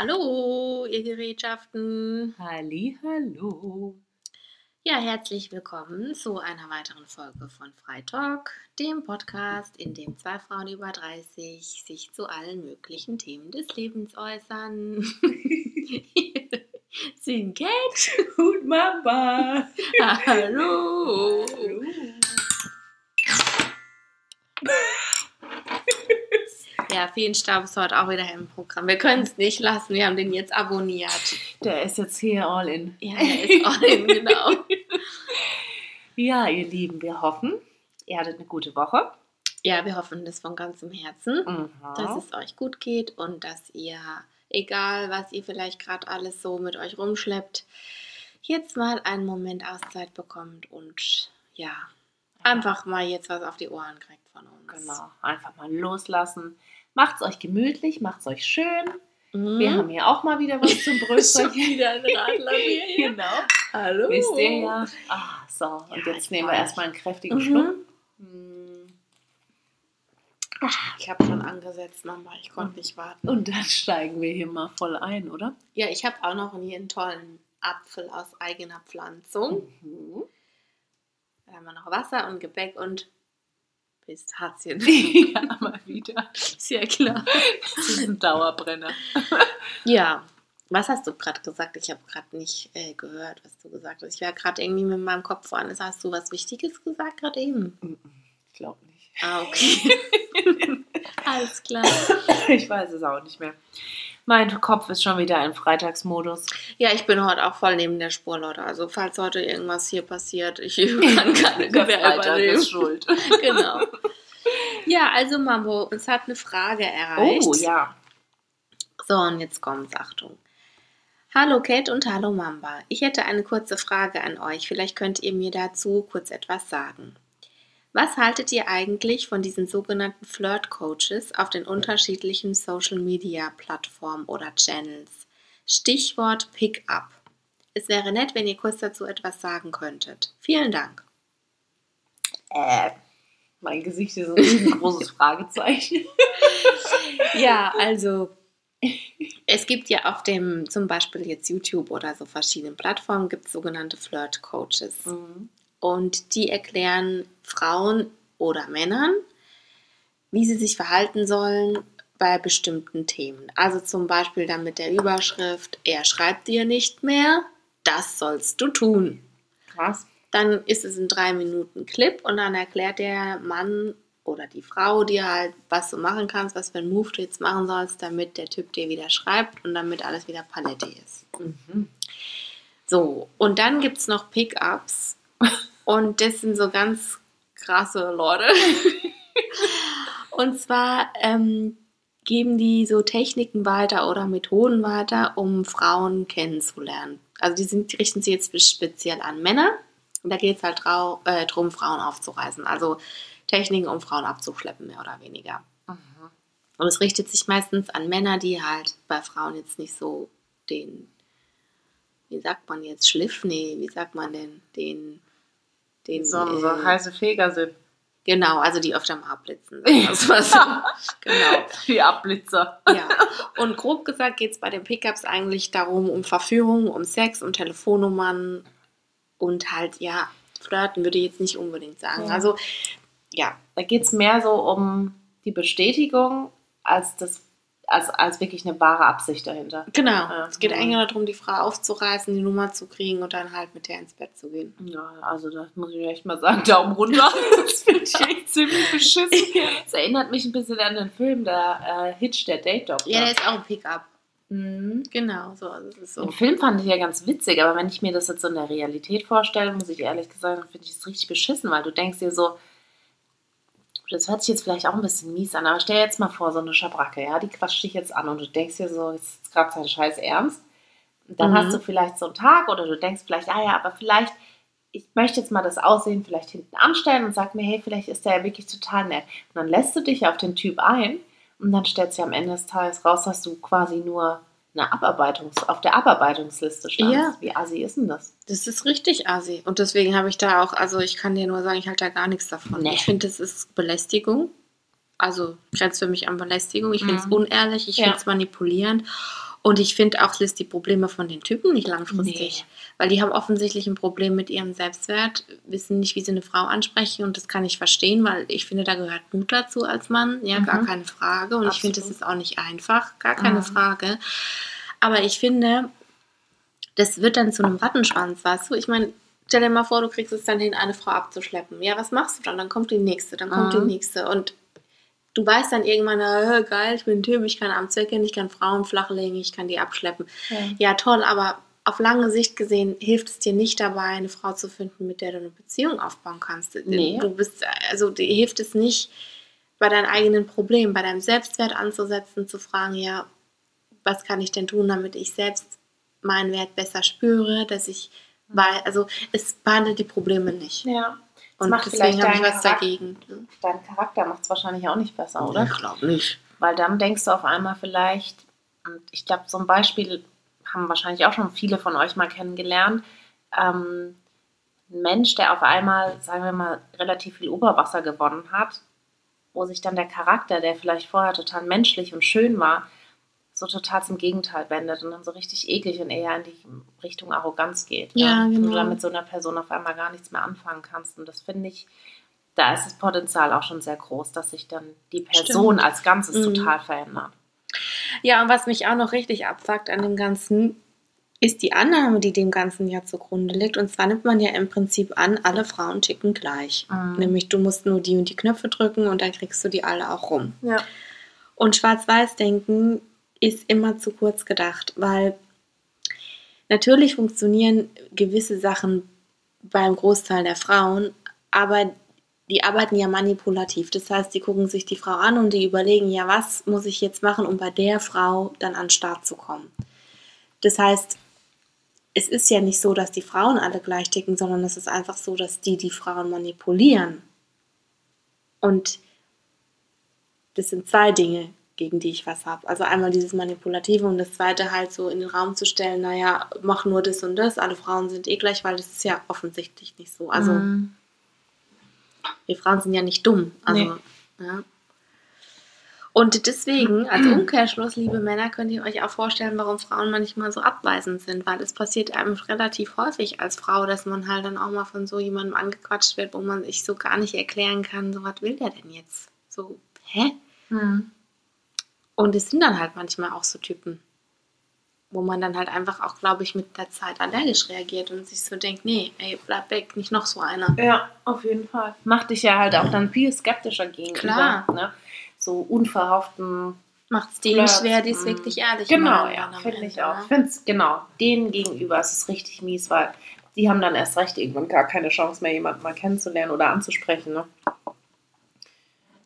Hallo, ihr Gerätschaften. Halli, hallo. Ja, herzlich willkommen zu einer weiteren Folge von Freitalk, dem Podcast, in dem zwei Frauen über 30 sich zu allen möglichen Themen des Lebens äußern. Sind Cat Gut, Mama. Hallo. Hallo. Ja, Feenstaub ist heute auch wieder im Programm. Wir können es nicht lassen, wir haben den jetzt abonniert. Der ist jetzt hier all in. Ja, der ist all in, genau. Ja, ihr Lieben, wir hoffen, ihr hattet eine gute Woche. Ja, wir hoffen das von ganzem Herzen. Mhm. dass es euch gut geht und dass ihr, egal was ihr vielleicht gerade alles so mit euch rumschleppt, jetzt mal einen Moment Auszeit bekommt und ja, einfach mal jetzt was auf die Ohren kriegt von uns. Genau, einfach mal loslassen. Macht's euch gemütlich, macht's euch schön. Mhm. Wir haben hier auch mal wieder was zum Brötchen. wieder ein Radler hier. genau. Hallo. Wisst ihr ja. Ah, so, und Ja, jetzt nehmen wir erstmal einen kräftigen Mhm. Schluck. Mm. Ich habe schon angesetzt, Mama, ich konnte nicht warten. Und dann steigen wir hier mal voll ein, oder? Ja, ich habe auch noch hier einen tollen Apfel aus eigener Pflanzung. Mhm. Dann haben wir noch Wasser und Gebäck und Pistazien. ja, mal wieder. Ist ja klar. Das ist ein Dauerbrenner. Ja, was hast du gerade gesagt? Ich habe gerade nicht äh, gehört, was du gesagt hast. Ich war gerade irgendwie mit meinem Kopf woanders. Hast du was Wichtiges gesagt gerade eben? Ich glaube nicht. Ah, okay. Alles klar. Ich weiß es auch nicht mehr. Mein Kopf ist schon wieder im Freitagsmodus. Ja, ich bin heute auch voll neben der Spur, Leute. Also falls heute irgendwas hier passiert, ich kann keine Der Freitag übernehmen. ist schuld. Genau. Ja, also Mambo, uns hat eine Frage erreicht. Oh ja. So, und jetzt kommt's, Achtung. Hallo Kate und hallo Mamba. Ich hätte eine kurze Frage an euch. Vielleicht könnt ihr mir dazu kurz etwas sagen. Was haltet ihr eigentlich von diesen sogenannten Flirt-Coaches auf den unterschiedlichen Social-Media-Plattformen oder Channels? Stichwort Pickup. Es wäre nett, wenn ihr kurz dazu etwas sagen könntet. Vielen Dank. Äh, mein Gesicht ist ein riesengroßes Fragezeichen. Ja, also es gibt ja auf dem, zum Beispiel jetzt YouTube oder so verschiedenen Plattformen, gibt es sogenannte Flirt-Coaches. Mhm. Und die erklären Frauen oder Männern, wie sie sich verhalten sollen bei bestimmten Themen. Also zum Beispiel dann mit der Überschrift, er schreibt dir nicht mehr, das sollst du tun. Krass. Dann ist es ein drei Minuten Clip und dann erklärt der Mann oder die Frau dir halt, was du machen kannst, was für einen Move du jetzt machen sollst, damit der Typ dir wieder schreibt und damit alles wieder Paletti ist. Mhm. So, und dann gibt es noch Pickups. Und das sind so ganz krasse Leute. Und zwar ähm, geben die so Techniken weiter oder Methoden weiter, um Frauen kennenzulernen. Also die, sind, die richten sich jetzt speziell an Männer. Und da geht es halt äh, drum, Frauen aufzureißen. Also Techniken, um Frauen abzuschleppen, mehr oder weniger. Mhm. Und es richtet sich meistens an Männer, die halt bei Frauen jetzt nicht so den, wie sagt man jetzt, Schliff? Nee, wie sagt man denn, den, den, So, so äh, heiße Feger sind. genau, also die öfter mal abblitzen. wir's mal so. genau, Die Abblitzer. ja. Und grob gesagt geht es bei den Pickups eigentlich darum, um Verführung, um Sex, um Telefonnummern und halt, ja, flirten würde ich jetzt nicht unbedingt sagen. Ja. Also, ja, Da geht es mehr so um die Bestätigung, als, das, als, als wirklich eine wahre Absicht dahinter. genau. Ja. Es geht eigentlich nur darum, die Frau aufzureißen, die Nummer zu kriegen und dann halt mit der ins Bett zu gehen. Ja, also das muss ich echt mal sagen, Daumen runter. Das finde ich echt ziemlich beschissen. Das erinnert mich ein bisschen an den Film, der äh, Hitch, der Date Doctor. Ja, der ist auch ein Pickup. mhm. Genau, so. Also es ist so. Den Film fand ich ja ganz witzig, aber wenn ich mir das jetzt so in der Realität vorstelle, muss ich ehrlich gesagt, sagen, finde ich es richtig beschissen, weil du denkst dir so, das hört sich jetzt vielleicht auch ein bisschen mies an, aber stell dir jetzt mal vor, so eine Schabracke, ja, die quatscht dich jetzt an und du denkst dir so, jetzt ist gerade sein Scheiß ernst. Und dann Mhm. hast du vielleicht so einen Tag oder du denkst vielleicht, ah ja, aber vielleicht, ich möchte jetzt mal das Aussehen vielleicht hinten anstellen und sag mir, hey, vielleicht ist der ja wirklich total nett. Und dann lässt du dich auf den Typ ein und dann stellt sich am Ende des Tages raus, dass du quasi nur eine Abarbeitungs auf der Abarbeitungsliste standst. Ja. Wie assi ist denn das? Das ist richtig assi. Und deswegen habe ich da auch, also ich kann dir nur sagen, ich halte da gar nichts davon. Nee. Ich finde, das ist Belästigung. Also grenzt für mich an Belästigung. Ich finde es Mhm. unehrlich, ich Ja. finde es manipulierend. Und ich finde auch, es löst die Probleme von den Typen nicht langfristig. Nee. Weil die haben offensichtlich ein Problem mit ihrem Selbstwert, wissen nicht, wie sie eine Frau ansprechen und das kann ich verstehen, weil ich finde, da gehört Mut dazu als Mann, ja, gar Mhm. keine Frage. Und ich finde, es Absolut. ist auch nicht einfach, gar keine Mhm. Frage. Aber ich finde, das wird dann zu einem Rattenschwanz, weißt du? Ich meine, stell dir mal vor, du kriegst es dann hin, eine Frau abzuschleppen. Ja, was machst du dann? Dann kommt die nächste, dann kommt Mhm. die nächste. Und du weißt dann irgendwann, äh, geil, ich bin ein Typ, ich kann Abends weggehen, ich kann Frauen flachlegen, ich kann die abschleppen. Ja. Ja, toll, aber auf lange Sicht gesehen hilft es dir nicht dabei, eine Frau zu finden, mit der du eine Beziehung aufbauen kannst. Nee. Du bist, also dir hilft es nicht, bei deinen eigenen Problemen, bei deinem Selbstwert anzusetzen, zu fragen, ja, was kann ich denn tun, damit ich selbst meinen Wert besser spüre, dass ich, weil, also es behandelt die Probleme nicht. Ja. Und macht deswegen habe ich was Charakter- dagegen. Dein Charakter macht es wahrscheinlich auch nicht besser, oder? glaube nicht. Weil dann denkst du auf einmal vielleicht, und ich glaube, so ein Beispiel haben wahrscheinlich auch schon viele von euch mal kennengelernt, ähm, ein Mensch, der auf einmal, sagen wir mal, relativ viel Oberwasser gewonnen hat, wo sich dann der Charakter, der vielleicht vorher total menschlich und schön war, so total zum Gegenteil wendet und dann so richtig eklig und eher in die Richtung Arroganz geht. Ja, Und genau. du dann mit so einer Person auf einmal gar nichts mehr anfangen kannst. Und das finde ich, da ist das Potenzial auch schon sehr groß, dass sich dann die Person Stimmt. als Ganzes Mhm. total verändert. Ja, und was mich auch noch richtig abfuckt an dem Ganzen, ist die Annahme, die dem Ganzen ja zugrunde liegt. Und zwar nimmt man ja im Prinzip an, alle Frauen ticken gleich. Mhm. Nämlich du musst nur die und die Knöpfe drücken und dann kriegst du die alle auch rum. Ja. Und Schwarz-Weiß-Denken ist immer zu kurz gedacht, weil natürlich funktionieren gewisse Sachen beim Großteil der Frauen, aber die arbeiten ja manipulativ. Das heißt, die gucken sich die Frau an und die überlegen, ja, was muss ich jetzt machen, um bei der Frau dann an den Start zu kommen. Das heißt, es ist ja nicht so, dass die Frauen alle gleich ticken, sondern es ist einfach so, dass die die Frauen manipulieren. Und das sind zwei Dinge, gegen die ich was habe. Also einmal dieses Manipulative und das zweite halt so in den Raum zu stellen, naja, mach nur das und das, alle Frauen sind eh gleich, weil das ist ja offensichtlich nicht so. Also Mhm. wir Frauen sind ja nicht dumm. Also, Nee. ja. Und deswegen, als Umkehrschluss, liebe Männer, könnt ihr euch auch vorstellen, warum Frauen manchmal so abweisend sind, weil es passiert einem relativ häufig als Frau, dass man halt dann auch mal von so jemandem angequatscht wird, wo man sich so gar nicht erklären kann, so was will der denn jetzt? So, hä? Mhm. Und es sind dann halt manchmal auch so Typen, wo man dann halt einfach auch, glaube ich, mit der Zeit allergisch reagiert und sich so denkt, nee, ey, bleib weg, nicht noch so einer. Ja, auf jeden Fall. Macht dich ja halt auch dann viel skeptischer gegenüber. Klar. Ne? So unverhofften. Macht es denen Flirts, schwer, die es wirklich ehrlich Genau, ja, finde ich auch. ne? Ich finde es, genau, denen gegenüber ist es richtig mies, weil die haben dann erst recht irgendwann gar keine Chance mehr, jemanden mal kennenzulernen oder anzusprechen. Ne?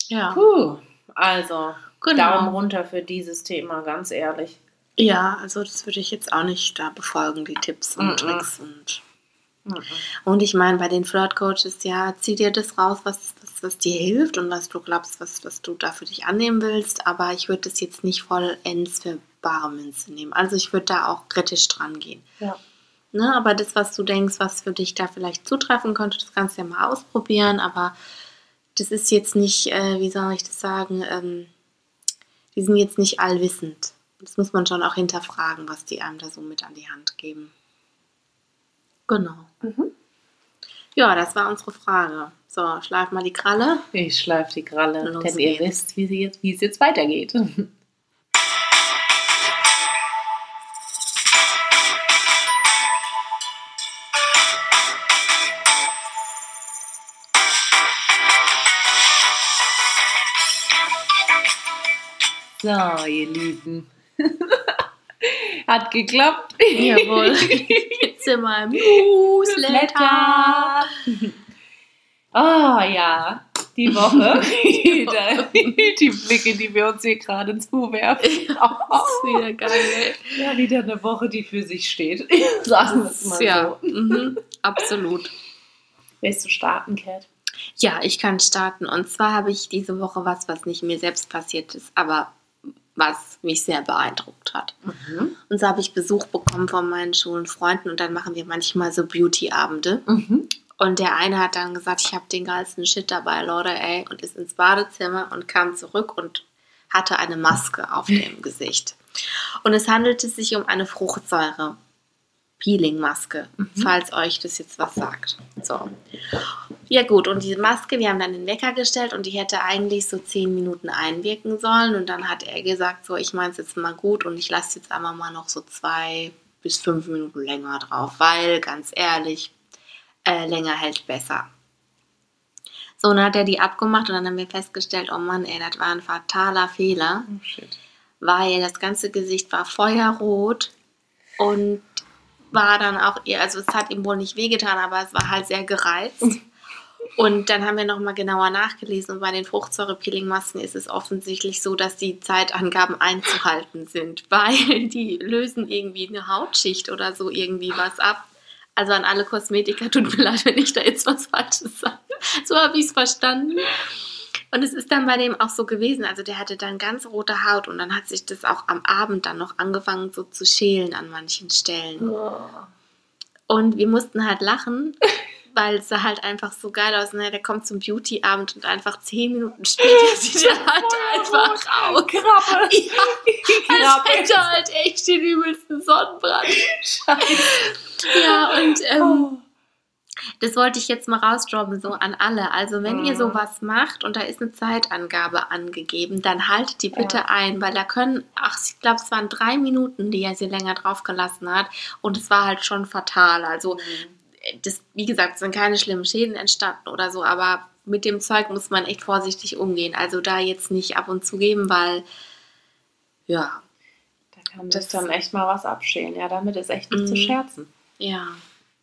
Ja, Puh, also Genau. Daumen runter für dieses Thema, ganz ehrlich. ja, also das würde ich jetzt auch nicht da befolgen, die Tipps und Mhm. Tricks und. Und ich meine, bei den Flirt-Coaches, ja, zieh dir das raus, was, was, was dir hilft und was du glaubst, was, was du da für dich annehmen willst. Aber ich würde das jetzt nicht vollends für bare Münze nehmen. Also ich würde da auch kritisch dran gehen. Ja. Ne, aber das, was du denkst, was für dich da vielleicht zutreffen könnte, das kannst du ja mal ausprobieren. Aber das ist jetzt nicht, äh, wie soll ich das sagen, ähm, die sind jetzt nicht allwissend. Das muss man schon auch hinterfragen, was die einem da so mit an die Hand geben. Genau. Mhm. Ja, das war unsere Frage. So, schleif mal die Kralle. Ich schleife die Kralle, Los denn ihr geht's. wisst, wie, sie jetzt, wie es jetzt weitergeht. So, ihr Lieben. Hat geklappt. Jawohl. Jetzt sind wir im Newsletter. Oh ja, die Woche. die Blicke, die wir uns hier gerade zuwerfen. Das ist wieder geil. Ja, wieder eine Woche, die für sich steht. Sagen wir es mal Ja, so. mhm, absolut. Willst du starten, Cat? Ja, ich kann starten. Und zwar habe ich diese Woche was, was nicht mir selbst passiert ist, aber was mich sehr beeindruckt hat. Mhm. Und so habe ich Besuch bekommen von meinen schwulen Freunden und dann machen wir manchmal so Beauty-Abende. Mhm. Und der eine hat dann gesagt, ich habe den geilsten Shit dabei, Leute, ey, und ist ins Badezimmer und kam zurück und hatte eine Maske auf dem Gesicht. Und es handelte sich um eine Fruchtsäure. Peeling-Maske, Mhm. falls euch das jetzt was sagt. So. Ja gut, und diese Maske, wir haben dann den Wecker gestellt und die hätte eigentlich so zehn Minuten einwirken sollen. Und dann hat er gesagt, so, ich meine es jetzt mal gut und ich lasse jetzt einfach mal noch so zwei bis fünf Minuten länger drauf, weil, ganz ehrlich, äh, länger hält besser. So, und dann hat er die abgemacht und dann haben wir festgestellt, oh Mann, ey, das war ein fataler Fehler Oh, weil das ganze Gesicht war feuerrot und war dann auch, also es hat ihm wohl nicht wehgetan, aber es war halt sehr gereizt. Und dann haben wir nochmal genauer nachgelesen und bei den Fruchtsäure-Peeling-Masken ist es offensichtlich so, dass die Zeitangaben einzuhalten sind, weil die lösen irgendwie eine Hautschicht oder so irgendwie was ab. Also an alle Kosmetiker, tut mir leid, wenn ich da jetzt was Falsches sage. So habe ich es verstanden. Und es ist dann bei dem auch so gewesen. Also der hatte dann ganz rote Haut und dann hat sich das auch am Abend dann noch angefangen so zu schälen an manchen Stellen. Oh. Und wir mussten halt lachen, weil es sah halt einfach so geil aus. Ne? Der kommt zum Beauty-Abend und einfach zehn Minuten später sieht er halt einfach aus. Krabbe. Ja, als hätte er halt echt den übelsten Sonnenbrand. Ja, und ähm, Oh. Das wollte ich jetzt mal rausdroppen, so an alle. Also wenn ihr Mhm. sowas macht und da ist eine Zeitangabe angegeben, dann haltet die bitte Ja. ein, weil da können, ach, ich glaube, es waren drei Minuten, die er sie länger drauf gelassen hat und es war halt schon fatal. Also das, wie gesagt, es sind keine schlimmen Schäden entstanden oder so, aber mit dem Zeug muss man echt vorsichtig umgehen. Also da jetzt nicht ab und zu geben, weil ja, Da kann Das- dann echt mal was abschälen. Ja, damit ist echt nicht zu Mhm. scherzen. ja.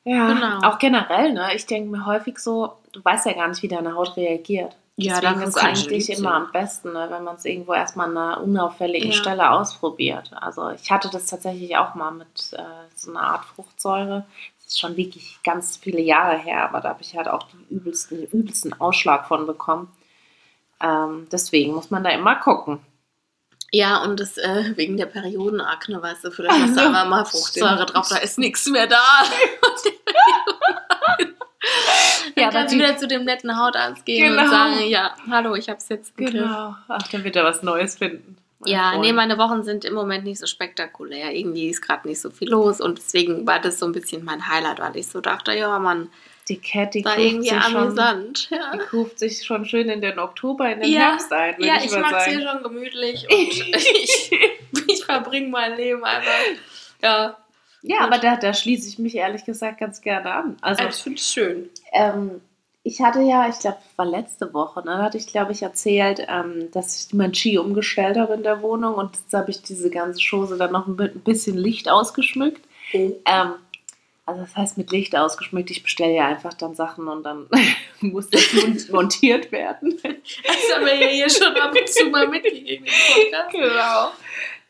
Ja, Genau. auch generell, ne? Ich denke mir häufig so, du weißt ja gar nicht, wie deine Haut reagiert. Ja, Deswegen ist ich eigentlich immer am besten, ne, wenn man es irgendwo erstmal an einer unauffälligen Ja. Stelle ausprobiert. Also ich hatte das tatsächlich auch mal mit äh, so einer Art Fruchtsäure. Das ist schon wirklich ganz viele Jahre her, aber da habe ich halt auch den übelsten, den übelsten Ausschlag von bekommen. Ähm, deswegen muss man da immer gucken. Ja, und das äh, wegen der Periodenakne, weißt du, vielleicht hast du Also, mal Fruchtsäure drauf, da ist nichts mehr da. Dann Ja, kannst du wieder zu dem netten Hautarzt gehen Genau. und sagen, ja, hallo, ich hab's jetzt im Griff. Genau. Ach, dann wird er was Neues finden. Ja, Freund. nee, meine Wochen sind im Moment nicht so spektakulär. Irgendwie ist gerade nicht so viel los und deswegen war das so ein bisschen mein Highlight, weil ich so dachte, ja, man, die Cat, die war irgendwie sich schon, amüsant. Ja, die kuft sich schon schön in den Oktober, in den Ja. Herbst ein, ja ich ich mag's sagen. hier schon gemütlich und ich, ich verbringe mein Leben einfach. Ja, Ja, aber da, da schließe ich mich ehrlich gesagt ganz gerne an. Also, das finde ich schön. ähm, ich hatte ja, ich glaube, war letzte Woche, ne, da hatte ich, glaube ich, erzählt, ähm, dass ich mein Ski umgestellt habe in der Wohnung und jetzt habe ich diese ganze Chose dann noch mit ein bisschen Licht ausgeschmückt. Ähm, also das heißt mit Licht ausgeschmückt, ich bestelle ja einfach dann Sachen und dann muss das mon- montiert werden. Das haben wir ja hier schon ab und zu mal mitgegeben. Genau.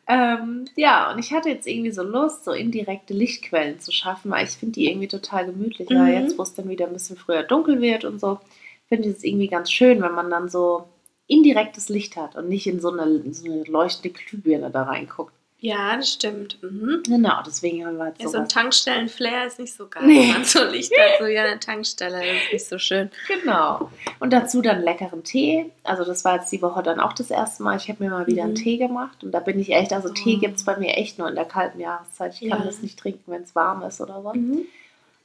Ähm, ja, und ich hatte jetzt irgendwie so Lust, so indirekte Lichtquellen zu schaffen, weil ich finde die irgendwie total gemütlich. Mhm. Jetzt, wo es dann wieder ein bisschen früher dunkel wird und so, finde ich es irgendwie ganz schön, wenn man dann so indirektes Licht hat und nicht in so eine, so eine leuchtende Glühbirne da reinguckt. Ja, das stimmt. Mhm. Genau, deswegen haben wir jetzt Ja, so ein. Tankstellen-Flair ist nicht so geil. Nee. Man so Licht hat, so wie an der Tankstelle, das ist nicht so schön. Genau. Und dazu dann leckeren Tee. Also das war jetzt die Woche dann auch das erste Mal. Ich habe mir mal wieder einen Mhm. Tee gemacht. Und da bin ich echt, also Tee Oh. gibt es bei mir echt nur in der kalten Jahreszeit. Ich kann Ja. das nicht trinken, wenn es warm ist oder so. Mhm.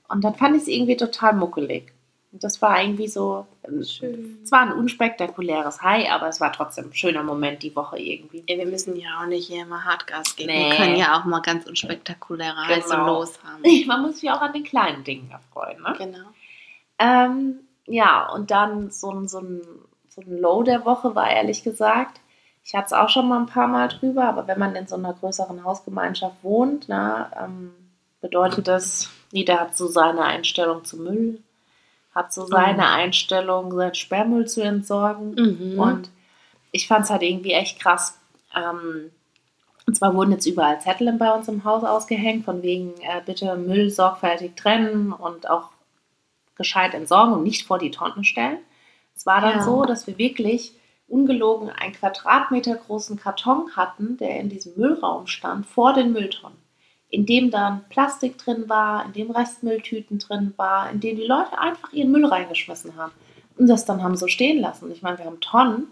Und dann fand ich es irgendwie total muckelig. Und das war irgendwie so, ähm, Schön. es war ein unspektakuläres High, aber es war trotzdem ein schöner Moment die Woche irgendwie. Ja, wir müssen ja auch nicht hier immer Hartgas geben. Nee. Wir können ja auch mal ganz unspektakuläre heiße Genau. Los haben. Man muss sich auch an den kleinen Dingen erfreuen. Ne? Genau. Ähm, ja, und dann so ein, so, ein, so ein Low der Woche war ehrlich gesagt, ich hatte es auch schon mal ein paar Mal drüber, aber wenn man in so einer größeren Hausgemeinschaft wohnt, na, ähm, bedeutet das, jeder hat so seine Einstellung zum Müll, hat so seine Mhm. Einstellung, seinen Sperrmüll zu entsorgen. Mhm. Und ich fand es halt irgendwie echt krass. Ähm, und zwar wurden jetzt überall Zettel bei uns im Haus ausgehängt, von wegen äh, bitte Müll sorgfältig trennen und auch gescheit entsorgen und nicht vor die Tonnen stellen. Es war dann Ja. so, dass wir wirklich ungelogen einen Quadratmeter großen Karton hatten, der in diesem Müllraum stand, vor den Mülltonnen. In dem dann Plastik drin war, in dem Restmülltüten drin war, in denen die Leute einfach ihren Müll reingeschmissen haben und das dann haben so stehen lassen. Ich meine, wir haben Tonnen,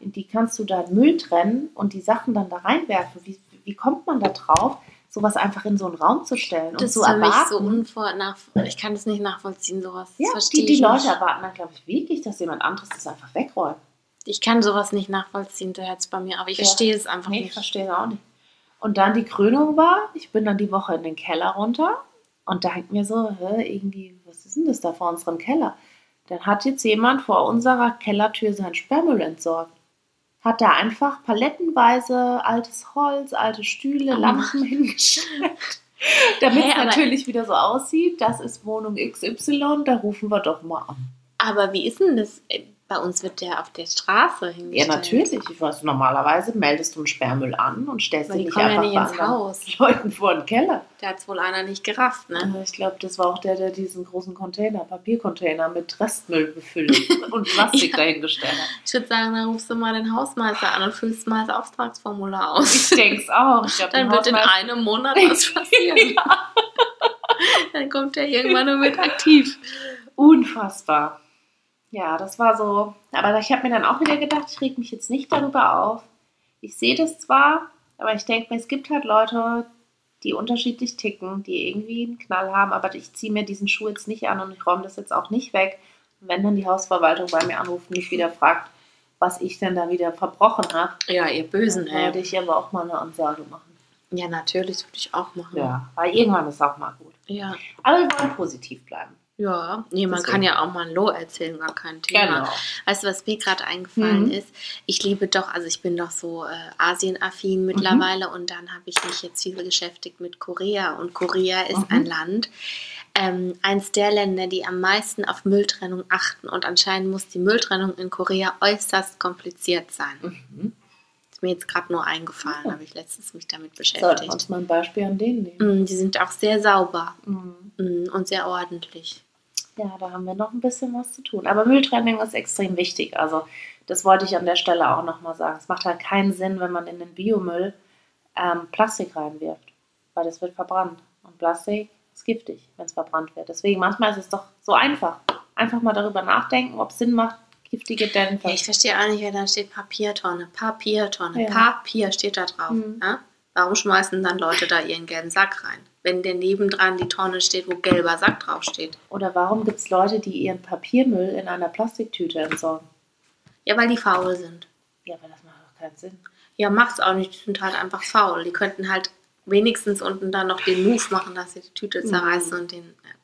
in die kannst du dann Müll trennen und die Sachen dann da reinwerfen. Wie, wie kommt man da drauf, sowas einfach in so einen Raum zu stellen Das und zu mich erwarten? so nach Ich kann das nicht nachvollziehen, sowas. Ja, die, die ich Leute erwarten dann, glaube ich, wirklich, dass jemand anderes das einfach wegräumt. Ich kann sowas nicht nachvollziehen, da hört es bei mir, aber ich Ja. verstehe es einfach Nee, ich nicht. verstehe es auch nicht. Und dann die Krönung war, ich bin dann die Woche in den Keller runter und da hängt mir so, hä, irgendwie, was ist denn das da vor unserem Keller? Dann hat jetzt jemand vor unserer Kellertür sein Sperrmüll entsorgt. Hat da einfach palettenweise altes Holz, alte Stühle, Oh Lampen hingestellt. Damit es natürlich wieder so aussieht, das ist Wohnung XY, da rufen wir doch mal an. Aber wie ist denn das? Bei uns wird der auf der Straße Ja, hingestellt. natürlich. Ich weiß, normalerweise meldest du einen Sperrmüll an und stellst Aber ihn nicht kommen ja einfach nicht bei Haus. Leuten vor den Keller. Der hat wohl einer nicht gerafft, ne? Ich glaube, das war auch der, der diesen großen Container, Papiercontainer mit Restmüll befüllt und Plastik Ja. dahingestellt hat. Ich würde sagen, dann rufst du mal den Hausmeister an und füllst mal das Auftragsformular aus. Ich denke es auch. Glaub, Dann der wird in einem Monat was passieren. Dann kommt er irgendwann nur mit aktiv. Unfassbar. Ja, das war so. Aber ich habe mir dann auch wieder gedacht, ich reg mich jetzt nicht darüber auf. Ich sehe das zwar, aber ich denke mir, es gibt halt Leute, die unterschiedlich ticken, die irgendwie einen Knall haben, aber ich ziehe mir diesen Schuh jetzt nicht an und ich räume das jetzt auch nicht weg. Und wenn dann die Hausverwaltung bei mir anruft und mich wieder fragt, was ich denn da wieder verbrochen habe, Ja, ihr Bösen, dann ey. ich aber auch mal eine Ansage machen. Ja, natürlich, würde ich auch machen. Ja, weil irgendwann ist auch mal gut. Ja. Aber wir wollen positiv bleiben. Ja, nee, man Deswegen. kann ja auch mal ein Low erzählen, gar kein Thema. Genau. Weißt du, was mir gerade eingefallen Mhm. ist? Ich liebe doch, also ich bin doch so äh, Asienaffin Mhm. mittlerweile und dann habe ich mich jetzt viel beschäftigt mit Korea und Korea ist Mhm. ein Land, ähm, eins der Länder, die am meisten auf Mülltrennung achten und anscheinend muss die Mülltrennung in Korea äußerst kompliziert sein. Mir jetzt gerade nur eingefallen, Ja. habe ich letztens mich damit Sollten wir beschäftigt. uns mal ein Beispiel an denen nehmen. Mm, Die sind auch sehr sauber Mhm. mm, und sehr ordentlich. Ja, da haben wir noch ein bisschen was zu tun. Aber Mülltrennung ist extrem wichtig. Also das wollte ich an der Stelle auch nochmal sagen. Es macht halt keinen Sinn, wenn man in den Biomüll ähm, Plastik reinwirft, weil das wird verbrannt. Und Plastik ist giftig, wenn es verbrannt wird. Deswegen manchmal ist es doch so einfach. Einfach mal darüber nachdenken, ob es Sinn macht, giftige Dämpfe. Ja, ich verstehe auch nicht, wer da steht Papiertonne, Papiertonne, Ja. Papier steht da drauf. Mhm. Ja? Warum schmeißen dann Leute da ihren gelben Sack rein? Wenn der nebendran die Tonne steht, wo gelber Sack drauf steht. Oder warum gibt es Leute, die ihren Papiermüll in einer Plastiktüte entsorgen? Ja, weil die faul sind. Ja, aber das macht doch keinen Sinn. Ja, macht's auch nicht. Die sind halt einfach faul. Die könnten halt wenigstens unten dann noch den Move machen, dass sie die Tüte Mhm. zerreißen und den. Ja, gut.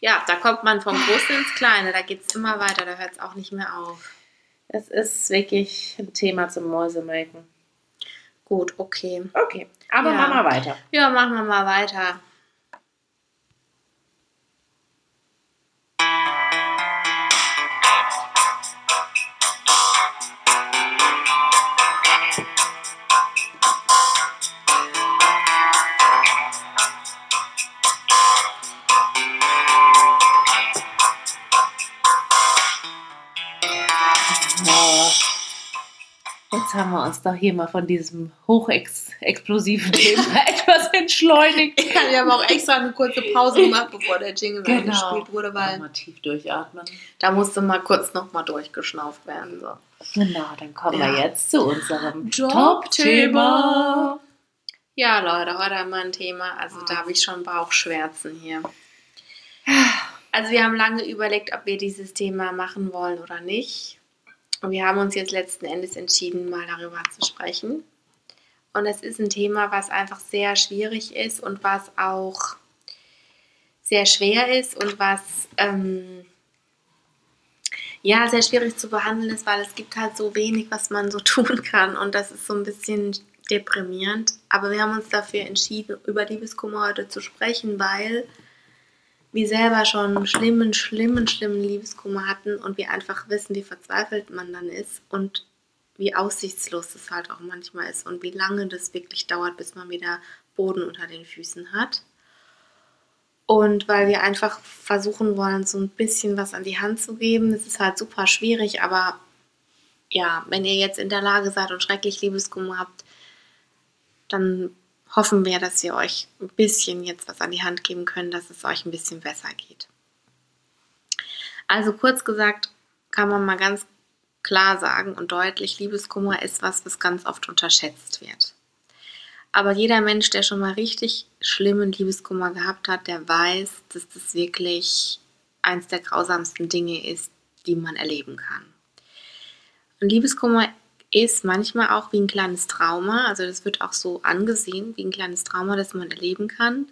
Ja, da kommt man vom Großen ins Kleine. Da geht's immer weiter. Da hört es auch nicht mehr auf. Es ist wirklich ein Thema zum Mäusemelken. Gut, okay. Okay, aber Ja. machen wir weiter. Ja, machen wir mal weiter. Jetzt haben wir uns doch hier mal von diesem hochexplosiven Thema etwas entschleunigt. Ja, wir haben auch extra eine kurze Pause gemacht, bevor der Jingle Genau. eingespielt wurde, weil Mal tief durchatmen. da musste mal kurz nochmal durchgeschnauft werden. So. Genau, dann kommen wir Ja. jetzt zu unserem Top-Thema. Top-Thema. Ja, Leute, heute haben wir ein Thema, also da habe ich schon Bauchschmerzen hier. Also wir haben lange überlegt, ob wir dieses Thema machen wollen oder nicht. Und wir haben uns jetzt letzten Endes entschieden, mal darüber zu sprechen. Und es ist ein Thema, was einfach sehr schwierig ist und was auch sehr schwer ist und was ähm, ja sehr schwierig zu behandeln ist, weil es gibt halt so wenig, was man so tun kann. Und das ist so ein bisschen deprimierend. Aber wir haben uns dafür entschieden, über Liebeskummer heute zu sprechen, weil wir selber schon schlimmen, schlimmen, schlimmen Liebeskummer hatten und wir einfach wissen, wie verzweifelt man dann ist und wie aussichtslos es halt auch manchmal ist und wie lange das wirklich dauert, bis man wieder Boden unter den Füßen hat. Und weil wir einfach versuchen wollen, so ein bisschen was an die Hand zu geben. Es ist halt super schwierig, aber ja, wenn ihr jetzt in der Lage seid und schrecklich Liebeskummer habt, dann hoffen wir, dass wir euch ein bisschen jetzt was an die Hand geben können, dass es euch ein bisschen besser geht. Also kurz gesagt kann man mal ganz klar sagen und deutlich, Liebeskummer ist was, was ganz oft unterschätzt wird. Aber jeder Mensch, der schon mal richtig schlimmen Liebeskummer gehabt hat, der weiß, dass das wirklich eins der grausamsten Dinge ist, die man erleben kann. Und Liebeskummer ist manchmal auch wie ein kleines Trauma, also das wird auch so angesehen wie ein kleines Trauma, das man erleben kann.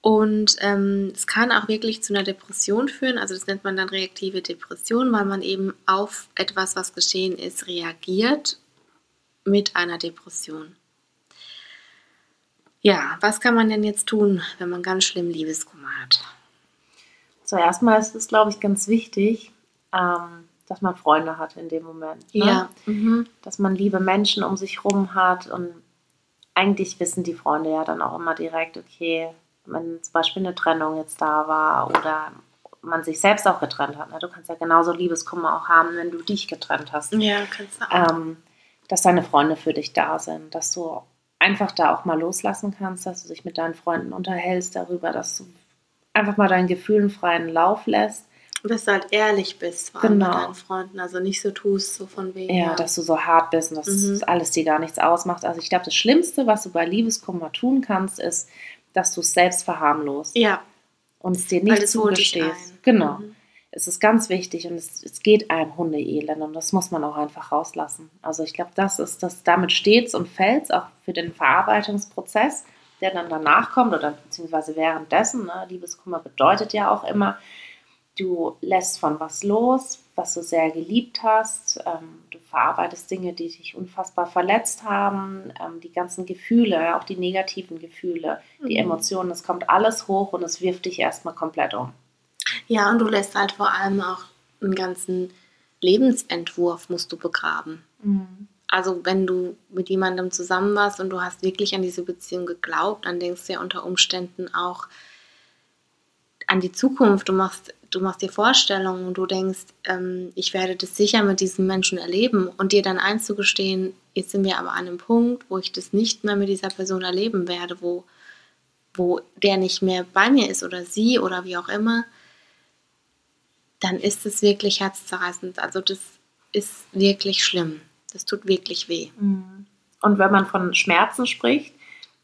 Und ähm, es kann auch wirklich zu einer Depression führen, also das nennt man dann reaktive Depression, weil man eben auf etwas, was geschehen ist, reagiert mit einer Depression. Ja, was kann man denn jetzt tun, wenn man ganz schlimm Liebeskummer hat? Zuerst mal ist es, glaube ich, ganz wichtig, ähm, dass man Freunde hat in dem Moment. Ne? Ja. Mhm. Dass man liebe Menschen um sich rum hat und eigentlich wissen die Freunde ja dann auch immer direkt, okay, wenn zum Beispiel eine Trennung jetzt da war oder man sich selbst auch getrennt hat. Ne? Du kannst ja genauso Liebeskummer auch haben, wenn du dich getrennt hast. Ja, kannst du auch. Ähm, dass deine Freunde für dich da sind, dass du einfach da auch mal loslassen kannst, dass du dich mit deinen Freunden unterhältst darüber, dass du einfach mal deinen Gefühlen freien Lauf lässt. Und dass du halt ehrlich bist vor allem genau. mit deinen Freunden, also nicht so tust, so von wegen. Ja, dass du so hart bist und dass mhm. alles dir gar nichts ausmacht. Also ich glaube, das Schlimmste, was du bei Liebeskummer tun kannst, ist, dass du es selbst verharmlost. Ja. Und es dir nicht zugestehst. Genau. Mhm es ist ganz wichtig und es, es geht einem Hundeelend und das muss man auch einfach rauslassen. Also ich glaube, das ist das, damit steht und fällt auch für den Verarbeitungsprozess, der dann danach kommt oder beziehungsweise währenddessen. Ne? Liebeskummer bedeutet ja auch immer, du lässt von was los, was du sehr geliebt hast. Ähm, du verarbeitest Dinge, die dich unfassbar verletzt haben, ähm, die ganzen Gefühle, auch die negativen Gefühle, die mhm. Emotionen, es kommt alles hoch und es wirft dich erstmal komplett um. Ja, und du lässt halt vor allem auch einen ganzen Lebensentwurf musst du begraben. Mhm. Also wenn du mit jemandem zusammen warst und du hast wirklich an diese Beziehung geglaubt, dann denkst du ja unter Umständen auch an die Zukunft. Du machst, du machst dir Vorstellungen und du denkst, ähm, ich werde das sicher mit diesem Menschen erleben und dir dann einzugestehen, jetzt sind wir aber an einem Punkt, wo ich das nicht mehr mit dieser Person erleben werde, wo, wo der nicht mehr bei mir ist oder sie oder wie auch immer dann ist es wirklich herzzerreißend. Also das ist wirklich schlimm. Das tut wirklich weh. Mhm. Und wenn man von Schmerzen spricht,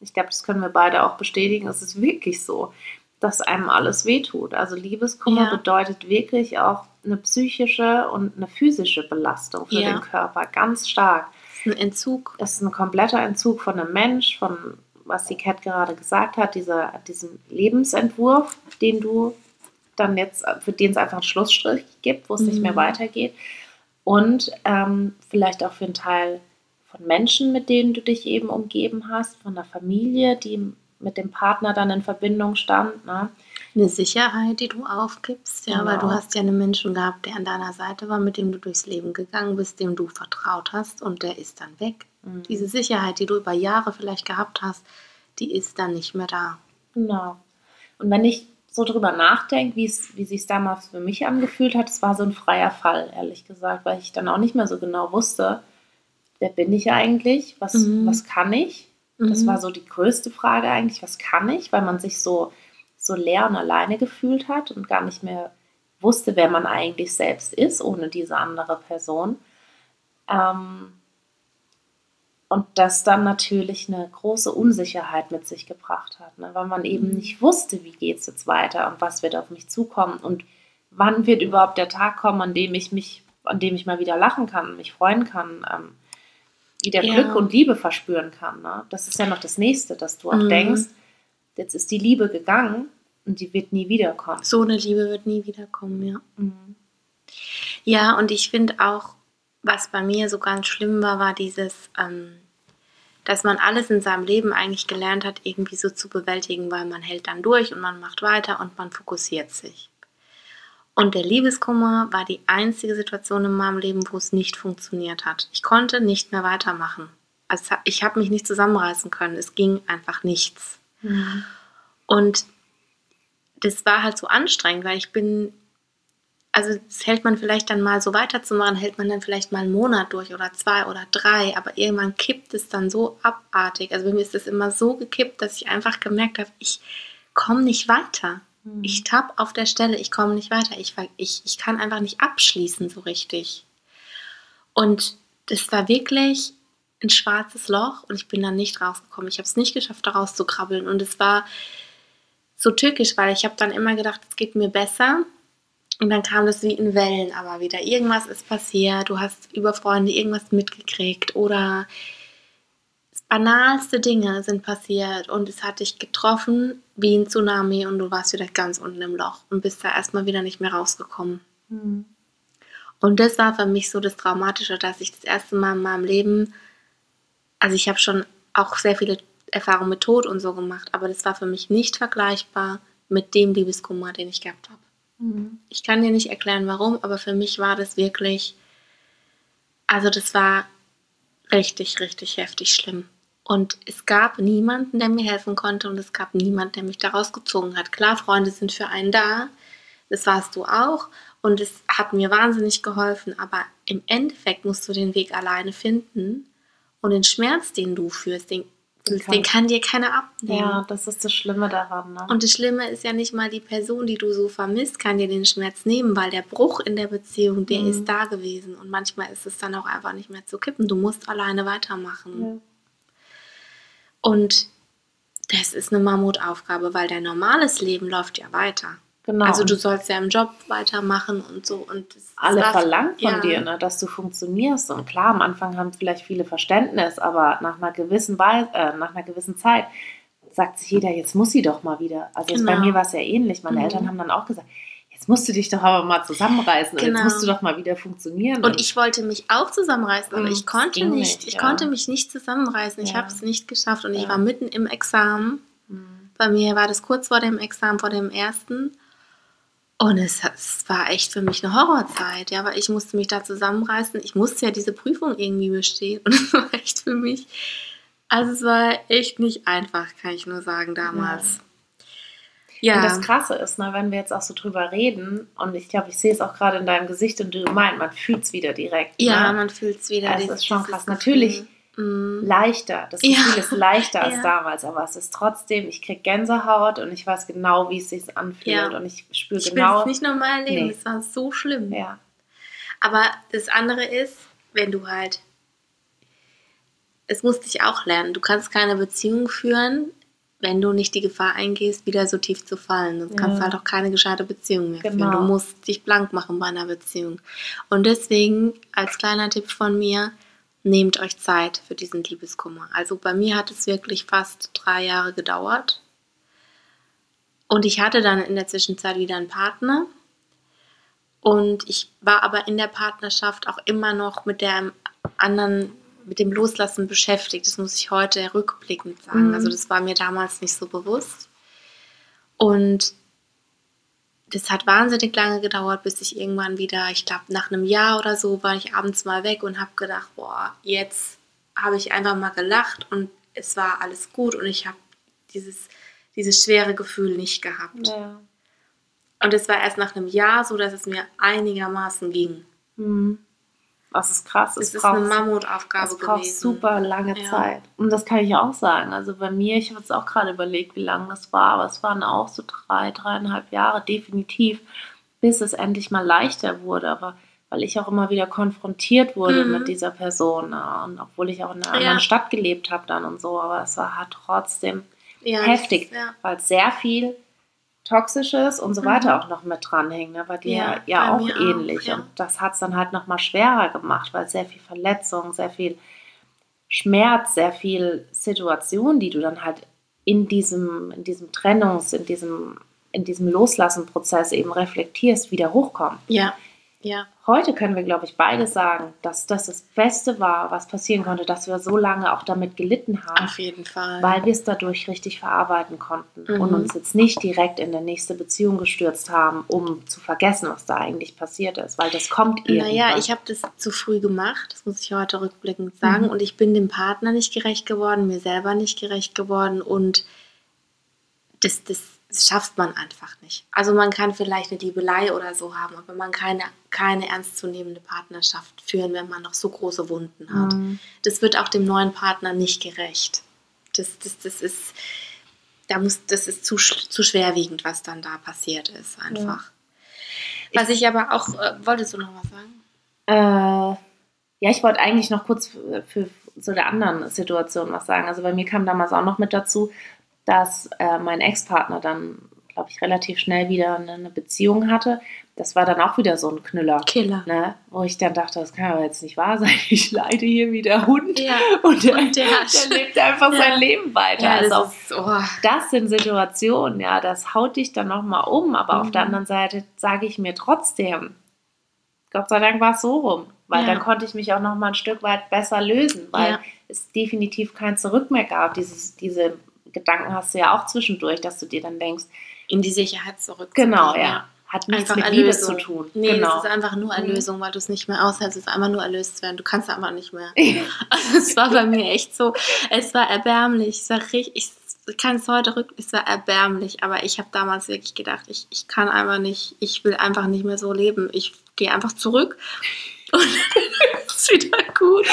ich glaube, das können wir beide auch bestätigen, es ist wirklich so, dass einem alles wehtut. Also Liebeskummer ja. bedeutet wirklich auch eine psychische und eine physische Belastung für ja. den Körper, ganz stark. Es ist ein Entzug. Es ist ein kompletter Entzug von einem Mensch, von was die Cat gerade gesagt hat, dieser, diesem Lebensentwurf, den du dann jetzt, für den es einfach einen Schlussstrich gibt, wo es mhm. nicht mehr mhm. weitergeht. Und ähm, vielleicht auch für einen Teil von Menschen, mit denen du dich eben umgeben hast, von der Familie, die mit dem Partner dann in Verbindung stand. Ne? Eine Sicherheit, die du aufgibst, ja, genau. weil du genau. hast ja einen Menschen gehabt, der an deiner Seite war, mit dem du durchs Leben gegangen bist, dem du vertraut hast und der ist dann weg. Mhm. Diese Sicherheit, die du über Jahre vielleicht gehabt hast, die ist dann nicht mehr da. Genau. Und wenn ich so drüber nachdenke, wie es sich damals für mich angefühlt hat, es war so ein freier Fall, ehrlich gesagt, weil ich dann auch nicht mehr so genau wusste, wer bin ich eigentlich, was, mhm. was kann ich? Das mhm. war so die größte Frage eigentlich, was kann ich, weil man sich so, so leer und alleine gefühlt hat und gar nicht mehr wusste, wer man eigentlich selbst ist, ohne diese andere Person. Ähm, und das dann natürlich eine große Unsicherheit mit sich gebracht hat, ne? weil man eben mhm. nicht wusste, wie geht es jetzt weiter und was wird auf mich zukommen und wann wird überhaupt der Tag kommen, an dem ich mich, an dem ich mal wieder lachen kann, mich freuen kann, ähm, wieder ja. Glück und Liebe verspüren kann. Ne? Das ist ja noch das Nächste, dass du auch mhm. denkst, jetzt ist die Liebe gegangen und die wird nie wiederkommen. So eine Liebe wird nie wiederkommen, ja. Mhm. Ja, und ich finde auch, was bei mir so ganz schlimm war, war dieses, ähm, dass man alles in seinem Leben eigentlich gelernt hat, irgendwie so zu bewältigen, weil man hält dann durch und man macht weiter und man fokussiert sich. Und der Liebeskummer war die einzige Situation in meinem Leben, wo es nicht funktioniert hat. Ich konnte nicht mehr weitermachen. Also ich habe mich nicht zusammenreißen können. Es ging einfach nichts. Mhm. Und das war halt so anstrengend, weil ich bin also das hält man vielleicht dann mal so weiterzumachen, hält man dann vielleicht mal einen Monat durch oder zwei oder drei, aber irgendwann kippt es dann so abartig. Also bei mir ist das immer so gekippt, dass ich einfach gemerkt habe, ich komme nicht weiter. Mhm. Ich tapp auf der Stelle, ich komme nicht weiter. Ich, ich, ich kann einfach nicht abschließen so richtig. Und das war wirklich ein schwarzes Loch und ich bin dann nicht rausgekommen. Ich habe es nicht geschafft, da rauszukrabbeln. Und es war so tückisch, weil ich habe dann immer gedacht, es geht mir besser. Und dann kam das wie in Wellen aber wieder. Irgendwas ist passiert, du hast über Freunde irgendwas mitgekriegt oder banalste Dinge sind passiert und es hat dich getroffen wie ein Tsunami und du warst wieder ganz unten im Loch und bist da erstmal wieder nicht mehr rausgekommen. Mhm. Und das war für mich so das Traumatische, dass ich das erste Mal in meinem Leben, also ich habe schon auch sehr viele Erfahrungen mit Tod und so gemacht, aber das war für mich nicht vergleichbar mit dem Liebeskummer, den ich gehabt habe. Mhm. Ich kann dir nicht erklären, warum, aber für mich war das wirklich, also das war richtig, richtig heftig schlimm. Und es gab niemanden, der mir helfen konnte und es gab niemanden, der mich da rausgezogen hat. Klar, Freunde sind für einen da, das warst du auch und es hat mir wahnsinnig geholfen, aber im Endeffekt musst du den Weg alleine finden und den Schmerz, den du führst, den, kann, den kann dir keiner abnehmen. Ja, das ist das Schlimme daran. Ne? Und das Schlimme ist ja nicht mal die Person, die du so vermisst, kann dir den Schmerz nehmen, weil der Bruch in der Beziehung, der mhm. ist da gewesen und manchmal ist es dann auch einfach nicht mehr zu kippen. Du musst alleine weitermachen. Ja. Und das ist eine Mammutaufgabe, weil dein normales Leben läuft ja weiter. Genau. Also du sollst ja im Job weitermachen und so. Und Alle verlangen von ja. dir, ne, dass du funktionierst. Und klar, am Anfang haben vielleicht viele Verständnis, aber nach einer gewissen Weise, äh, nach einer gewissen Zeit sagt sich jeder, jetzt muss sie doch mal wieder. Also genau. bei mir war es ja ähnlich. Meine mhm. Eltern haben dann auch gesagt, jetzt musst du dich doch aber mal zusammenreißen genau. jetzt musst du doch mal wieder funktionieren. Und ich wollte mich auch zusammenreißen, aber mhm, ich konnte nicht. nicht. Ich ja. konnte mich nicht zusammenreißen. Ich habe es nicht geschafft und ich war mitten im Examen. Mhm. Bei mir war das kurz vor dem Examen, vor dem ersten. Und es, es, war echt für mich eine Horrorzeit, ja, weil ich musste mich da zusammenreißen. Ich musste ja diese Prüfung irgendwie bestehen. Und es war echt für mich, also es war echt nicht einfach, kann ich nur sagen, damals. Ja. Ja. Und das Krasse ist, ne, wenn wir jetzt auch so drüber reden, und ich glaube, ich sehe es auch gerade in deinem Gesicht und du meinst, man fühlt es wieder direkt. Ja, ne? man fühlt es wieder. Das ist schon krass. Natürlich mm. leichter. Das Gefühl ja. ist leichter als ja. damals, aber es ist trotzdem, ich kriege Gänsehaut und ich weiß genau, wie es sich anfühlt und ich spüre ich genau. Ich nicht normal erleben, nee. es war so schlimm. Ja. Aber das andere ist, wenn du halt, es musste ich auch lernen, du kannst keine Beziehung führen, wenn du nicht die Gefahr eingehst, wieder so tief zu fallen. Du kannst halt auch keine gescheite Beziehung mehr genau. führen. Du musst dich blank machen bei einer Beziehung. Und deswegen, als kleiner Tipp von mir, nehmt euch Zeit für diesen Liebeskummer. Also bei mir hat es wirklich fast drei Jahre gedauert. Und ich hatte dann in der Zwischenzeit wieder einen Partner. Und ich war aber in der Partnerschaft auch immer noch mit der anderen, mit dem Loslassen beschäftigt. Das muss ich heute rückblickend sagen. Mhm. Also das war mir damals nicht so bewusst. Und das hat wahnsinnig lange gedauert, bis ich irgendwann wieder, ich glaube nach einem Jahr oder so, war ich abends mal weg und habe gedacht, boah, jetzt habe ich einfach mal gelacht und es war alles gut und ich habe dieses, dieses schwere Gefühl nicht gehabt. Ja. Und es war erst nach einem Jahr so, dass es mir einigermaßen ging. Mhm. Das ist krass. Es, es ist eine Mammutaufgabe es braucht gewesen. super lange ja. Zeit. Und das kann ich auch sagen. Also bei mir, ich habe jetzt auch gerade überlegt, wie lange das war, aber es waren auch so drei, dreieinhalb Jahre definitiv, bis es endlich mal leichter wurde. Aber weil ich auch immer wieder konfrontiert wurde mhm. mit dieser Person. Und obwohl ich auch in einer ja. anderen Stadt gelebt habe dann und so, aber es war halt trotzdem ja, heftig, weil es sehr viel Toxisches und so weiter mhm. auch noch mit dranhängen. Ne? Bei dir ja, ja auch ähnlich. Auch, ja. Und das hat es dann halt nochmal schwerer gemacht, weil sehr viel Verletzung, sehr viel Schmerz, sehr viel Situation, die du dann halt in diesem, in diesem Trennungs-, in diesem, in diesem Loslassen-Prozess eben reflektierst, wieder hochkommen. Ja. Ja. Heute können wir, glaube ich, beide sagen, dass das das Beste war, was passieren konnte, dass wir so lange auch damit gelitten haben. Auf jeden Fall. Weil wir es dadurch richtig verarbeiten konnten mhm. und uns jetzt nicht direkt in der nächste Beziehung gestürzt haben, um zu vergessen, was da eigentlich passiert ist, weil das kommt irgendwann. Naja, ich habe das zu früh gemacht, das muss ich heute rückblickend sagen, mhm. und ich bin dem Partner nicht gerecht geworden, mir selber nicht gerecht geworden und das, das das schafft man einfach nicht. Also man kann vielleicht eine Liebelei oder so haben, aber man kann keine, keine ernstzunehmende Partnerschaft führen, wenn man noch so große Wunden hat. Mhm. Das wird auch dem neuen Partner nicht gerecht. Das, das, das ist, da muss, das ist zu, zu schwerwiegend, was dann da passiert ist, einfach. Ja. Was ich aber auch, äh, wolltest du noch was sagen? Äh, Ja, ich wollte eigentlich noch kurz für, für zu der anderen Situation was sagen. Also bei mir kam damals auch noch mit dazu, dass äh, mein Ex-Partner dann, glaube ich, relativ schnell wieder eine, eine, Beziehung hatte. Das war dann auch wieder so ein Knüller. Killer. Ne? Wo ich dann dachte, das kann aber jetzt nicht wahr sein. Ich leide hier wie der Hund. Ja. Und, der, Und der- der lebt einfach Ja. sein Leben weiter. Ja, das, also ist, oh. das sind Situationen, ja, das haut dich dann nochmal um. Aber auf der Mhm. anderen Seite sage ich mir trotzdem, Gott sei Dank war es so rum. Weil dann konnte ich mich auch nochmal ein Stück weit besser lösen, weil es definitiv kein Zurück mehr gab. Dieses, diese Gedanken hast du ja auch zwischendurch, dass du dir dann denkst, in die Sicherheit zurück. genau, ja, hat nichts Einfach mit Liebe Erlösung. zu tun. Nee, genau. das ist einfach nur Mhm. Erlösung, weil du es nicht mehr aushältst. Es ist einfach nur erlöst werden. Du kannst einfach nicht mehr. Also es war bei mir echt so, es war erbärmlich. Ich sag richtig, ich kann es heute rück, es war erbärmlich, aber ich habe damals wirklich gedacht, ich, ich kann einfach nicht, ich will einfach nicht mehr so leben. Ich gehe einfach zurück und dann ist es wieder gut.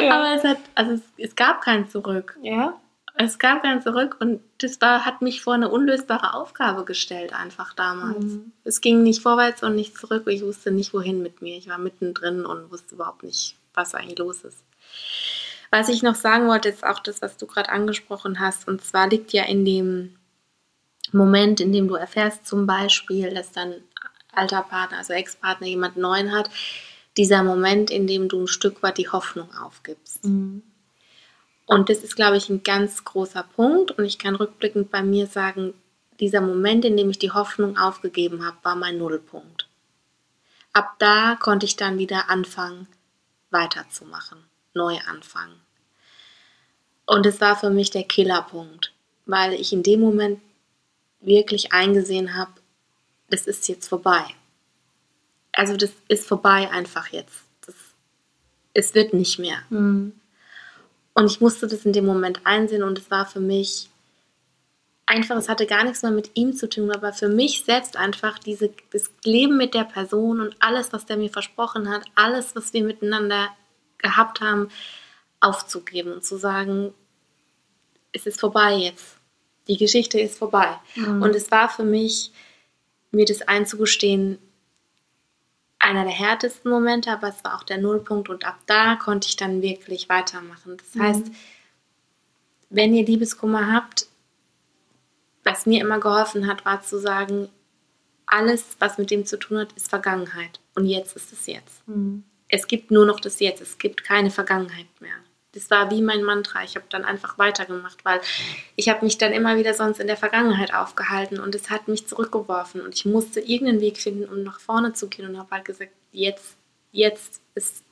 ja. Aber es hat, also es, es gab kein Zurück. ja. Es gab kein Zurück und das war, hat mich vor eine unlösbare Aufgabe gestellt, einfach damals. Mhm. Es ging nicht vorwärts und nicht zurück. Ich wusste nicht, wohin mit mir. Ich war mittendrin und wusste überhaupt nicht, was eigentlich los ist. Was ich noch sagen wollte, ist auch das, was du gerade angesprochen hast. Und zwar liegt ja in dem Moment, in dem du erfährst, zum Beispiel, dass dein alter Partner, also Ex-Partner, jemand Neuen hat, dieser Moment, in dem du ein Stück weit die Hoffnung aufgibst. Mhm. Und das ist, glaube ich, ein ganz großer Punkt. Und ich kann rückblickend bei mir sagen, dieser Moment, in dem ich die Hoffnung aufgegeben habe, war mein Nullpunkt. Ab da konnte ich dann wieder anfangen, weiterzumachen, neu anfangen. Und es war für mich der Killerpunkt, weil ich in dem Moment wirklich eingesehen habe, das ist jetzt vorbei. Also das ist vorbei einfach jetzt. Das, es wird nicht mehr. Mhm. Und ich musste das in dem Moment einsehen und es war für mich einfach, es hatte gar nichts mehr mit ihm zu tun, aber für mich selbst einfach diese, das Leben mit der Person und alles, was der mir versprochen hat, alles, was wir miteinander gehabt haben, aufzugeben und zu sagen, es ist vorbei jetzt. Die Geschichte ist vorbei. Mhm. Und es war für mich, mir das einzugestehen, einer der härtesten Momente, aber es war auch der Nullpunkt und ab da konnte ich dann wirklich weitermachen. Das Mhm. heißt, wenn ihr Liebeskummer habt, was mir immer geholfen hat, war zu sagen, alles, was mit dem zu tun hat, ist Vergangenheit. Und jetzt ist es jetzt. Mhm. Es gibt nur noch das Jetzt. Es gibt keine Vergangenheit mehr. Das war wie mein Mantra. Ich habe dann einfach weitergemacht, weil ich habe mich dann immer wieder sonst in der Vergangenheit aufgehalten und es hat mich zurückgeworfen und ich musste irgendeinen Weg finden, um nach vorne zu gehen und habe halt gesagt, jetzt, jetzt ist,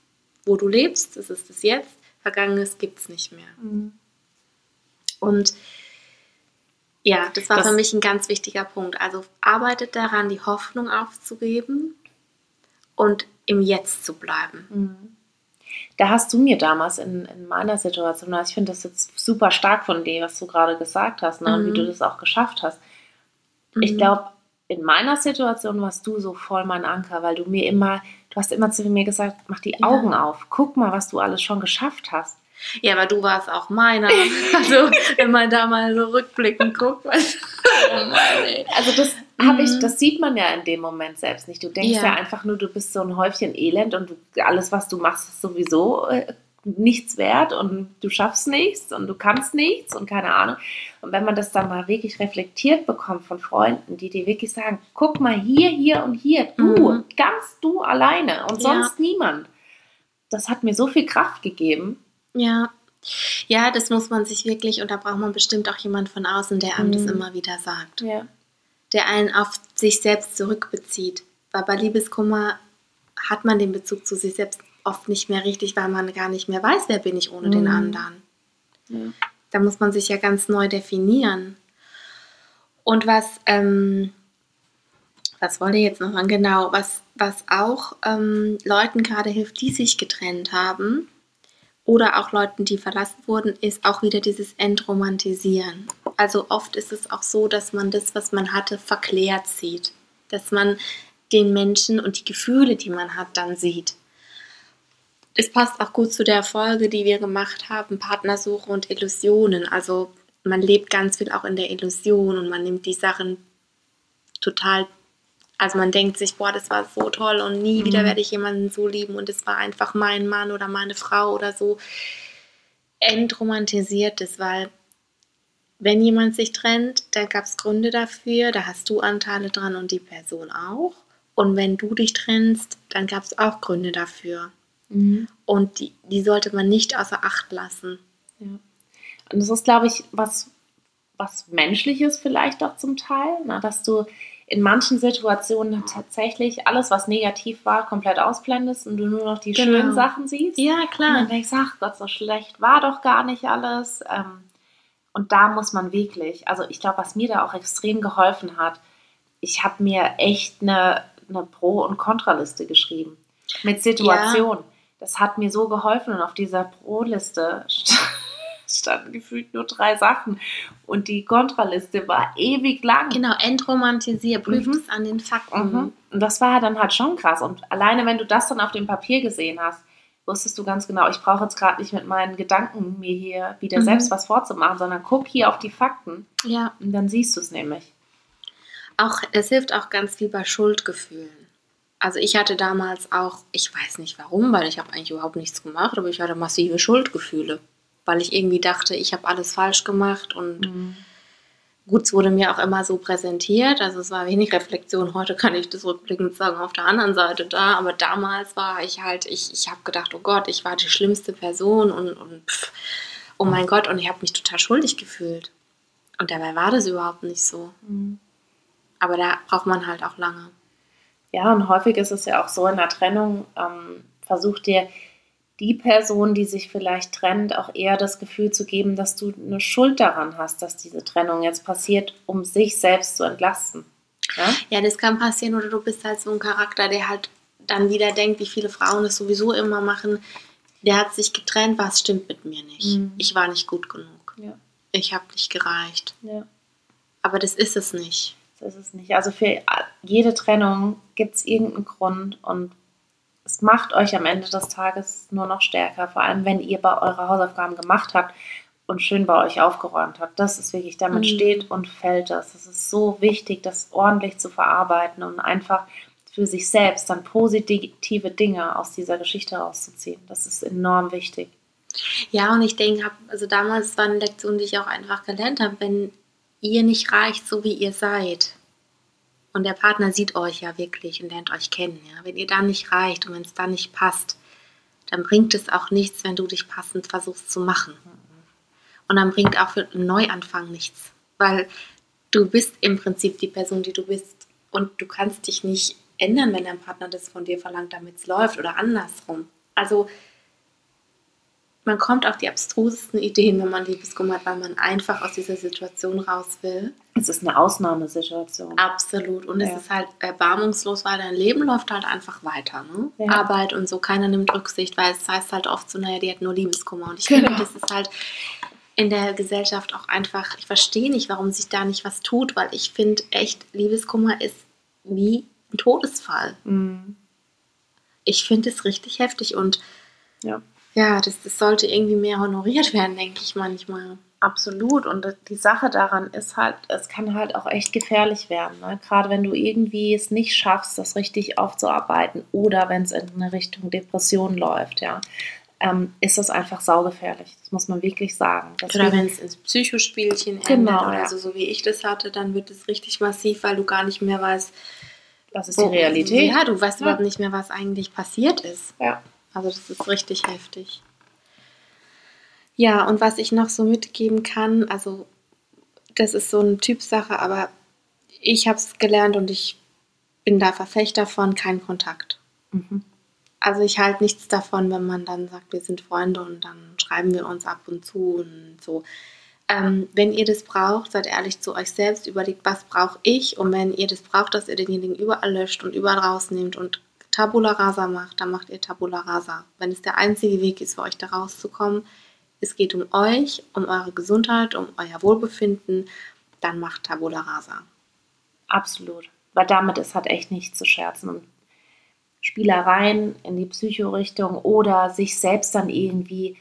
wo du lebst, das ist das Jetzt. Vergangenes gibt es nicht mehr. Mhm. Und ja, das war Das- für mich ein ganz wichtiger Punkt. Also arbeitet daran, die Hoffnung aufzugeben und im Jetzt zu bleiben. Mhm. Da hast du mir damals in, in meiner Situation, also ich finde das jetzt super stark von dir, was du gerade gesagt hast, ne, und Mhm. wie du das auch geschafft hast. Ich Mhm. glaube, in meiner Situation warst du so voll mein Anker, weil du mir immer, du hast immer zu mir gesagt, mach die Ja. Augen auf, guck mal, was du alles schon geschafft hast. Ja, aber du warst auch meiner. Also, wenn man da mal so rückblickend guckt, was. Oh Mann, ey. Also das habe ich, Mhm. das sieht man ja in dem Moment selbst nicht. Du denkst ja. Ja. einfach nur, du bist so ein Häufchen Elend und du, alles, was du machst, ist sowieso äh, nichts wert und du schaffst nichts und du kannst nichts und keine Ahnung. Und wenn man das dann mal wirklich reflektiert bekommt von Freunden, die dir wirklich sagen, guck mal hier, hier und hier, du, Mhm. ganz du alleine und Ja. sonst niemand. Das hat mir so viel Kraft gegeben. Ja. Ja, das muss man sich wirklich, und da braucht man bestimmt auch jemand von außen, der einem das Mhm. immer wieder sagt. Ja. Der einen auf sich selbst zurückbezieht. Weil bei Liebeskummer hat man den Bezug zu sich selbst oft nicht mehr richtig, weil man gar nicht mehr weiß, wer bin ich ohne den Mhm. anderen. Ja. Da muss man sich ja ganz neu definieren. Und was, ähm, was wollte ich jetzt noch sagen? Genau, was, was auch ähm, Leuten gerade hilft, die sich getrennt haben oder auch Leuten, die verlassen wurden, ist auch wieder dieses Entromantisieren. Also oft ist es auch so, dass man das, was man hatte, verklärt sieht. Dass man den Menschen und die Gefühle, die man hat, dann sieht. Es passt auch gut zu der Folge, die wir gemacht haben, Partnersuche und Illusionen. Also man lebt ganz viel auch in der Illusion und man nimmt die Sachen total Also man denkt sich, boah, das war so toll und nie Mhm. wieder werde ich jemanden so lieben und es war einfach mein Mann oder meine Frau oder so entromantisiert ist, weil wenn jemand sich trennt, dann gab es Gründe dafür, da hast du Anteile dran und die Person auch. Und wenn du dich trennst, dann gab es auch Gründe dafür. Mhm. Und die, die sollte man nicht außer Acht lassen. Ja. Und das ist, glaube ich, was, was Menschliches vielleicht auch zum Teil, na, dass du in manchen Situationen tatsächlich alles, was negativ war, komplett ausblendest und du nur noch die Genau. schönen Sachen siehst. Ja, Und dann denkst du, ach Gott, so schlecht war doch gar nicht alles. Ähm, und da muss man wirklich, also ich glaube, was mir da auch extrem geholfen hat, ich habe mir echt eine, eine Pro- und Kontraliste geschrieben mit Situation. Das hat mir so geholfen und auf dieser Pro-Liste standen gefühlt nur drei Sachen und die Kontraliste war ewig lang. Genau, entromantisier, prüf Mhm. es an den Fakten. Mhm. Und das war dann halt schon krass. Und alleine, wenn du das dann auf dem Papier gesehen hast, wusstest du ganz genau, ich brauche jetzt gerade nicht mit meinen Gedanken mir hier wieder Mhm. selbst was vorzumachen, sondern guck hier auf die Fakten Ja, und dann siehst du es nämlich. auch, es hilft auch ganz viel bei Schuldgefühlen. Also ich hatte damals auch, ich weiß nicht warum, weil ich habe eigentlich überhaupt nichts gemacht, aber ich hatte massive Schuldgefühle, weil ich irgendwie dachte, ich habe alles falsch gemacht und gut, es wurde mir auch immer so präsentiert, also es war wenig Reflexion. Heute kann ich das rückblickend sagen, auf der anderen Seite da, aber damals war ich halt, ich, ich habe gedacht, oh Gott, ich war die schlimmste Person und, und pff, oh mein Gott, und ich habe mich total schuldig gefühlt. Und dabei war das überhaupt nicht so. Aber da braucht man halt auch lange. Ja, und häufig ist es ja auch so in der Trennung, ähm, versucht dir die Person, die sich vielleicht trennt, auch eher das Gefühl zu geben, dass du eine Schuld daran hast, dass diese Trennung jetzt passiert, um sich selbst zu entlasten. Ja? Ja, das kann passieren oder du bist halt so ein Charakter, der halt dann wieder denkt, wie viele Frauen das sowieso immer machen. Der hat sich getrennt, was stimmt mit mir nicht. Mhm. Ich war nicht gut genug. Ja. Ich habe nicht gereicht. ja. Aber das ist es nicht. Das ist es nicht. Also für jede Trennung gibt es irgendeinen Grund und es macht euch am Ende des Tages nur noch stärker, vor allem wenn ihr bei eure Hausaufgaben gemacht habt und schön bei euch aufgeräumt habt. Das ist wirklich, damit Mhm. steht und fällt das. Es ist so wichtig, das ordentlich zu verarbeiten und einfach für sich selbst dann positive Dinge aus dieser Geschichte rauszuziehen. Das ist enorm wichtig. Ja, und ich denke, also damals war eine Lektion, die ich auch einfach gelernt habe, wenn ihr nicht reicht, so wie ihr seid, und der Partner sieht euch ja wirklich und lernt euch kennen, ja, wenn ihr da nicht reicht und wenn es da nicht passt, dann bringt es auch nichts, wenn du dich passend versuchst zu machen. Und dann bringt auch für einen Neuanfang nichts, weil du bist im Prinzip die Person, die du bist und du kannst dich nicht ändern, wenn dein Partner das von dir verlangt, damit es läuft oder andersrum. Also man kommt auf die abstrusesten Ideen, wenn man Liebeskummer hat, weil man einfach aus dieser Situation raus will. Es ist eine Ausnahmesituation. Absolut. Und es Ja. ist halt erbarmungslos, weil dein Leben läuft halt einfach weiter. Ne? Ja. Arbeit und so, keiner nimmt Rücksicht, weil es heißt halt oft so, naja, die hat nur Liebeskummer. Und ich Genau. finde, das ist halt in der Gesellschaft auch einfach, ich verstehe nicht, warum sich da nicht was tut, weil ich finde echt, Liebeskummer ist wie ein Todesfall. Mhm. Ich finde es richtig heftig und Ja. Ja, das, das sollte irgendwie mehr honoriert werden, denke ich manchmal. Absolut. Und die Sache daran ist halt, es kann halt auch echt gefährlich werden. Ne? Gerade wenn du irgendwie es nicht schaffst, das richtig aufzuarbeiten oder wenn es in eine Richtung Depression läuft, ja, ähm, ist das einfach saugefährlich. Das muss man wirklich sagen. Oder Deswegen- wenn es ins Psychospielchen endet Genau, oder ja. so, so wie ich das hatte, dann wird es richtig massiv, weil du gar nicht mehr weißt, das ist die Realität. Ja, du weißt Ja. überhaupt nicht mehr, was eigentlich passiert ist. Ja. Also das ist richtig heftig. Ja, und was ich noch so mitgeben kann, also das ist so eine Typsache, aber ich habe es gelernt und ich bin da Verfechter von kein Kontakt. Mhm. Also ich halte nichts davon, wenn man dann sagt, wir sind Freunde und dann schreiben wir uns ab und zu und so. Ähm, wenn ihr das braucht, seid ehrlich zu euch selbst, überlegt, was brauche ich und wenn ihr das braucht, dass ihr denjenigen überall löscht und überall rausnehmt und Tabula Rasa macht, dann macht ihr Tabula Rasa. Wenn es der einzige Weg ist, für euch da rauszukommen, es geht um euch, um eure Gesundheit, um euer Wohlbefinden, dann macht Tabula Rasa. Absolut. Weil damit ist halt echt nicht zu scherzen. Und Spielereien in die Psychorichtung oder sich selbst dann irgendwie,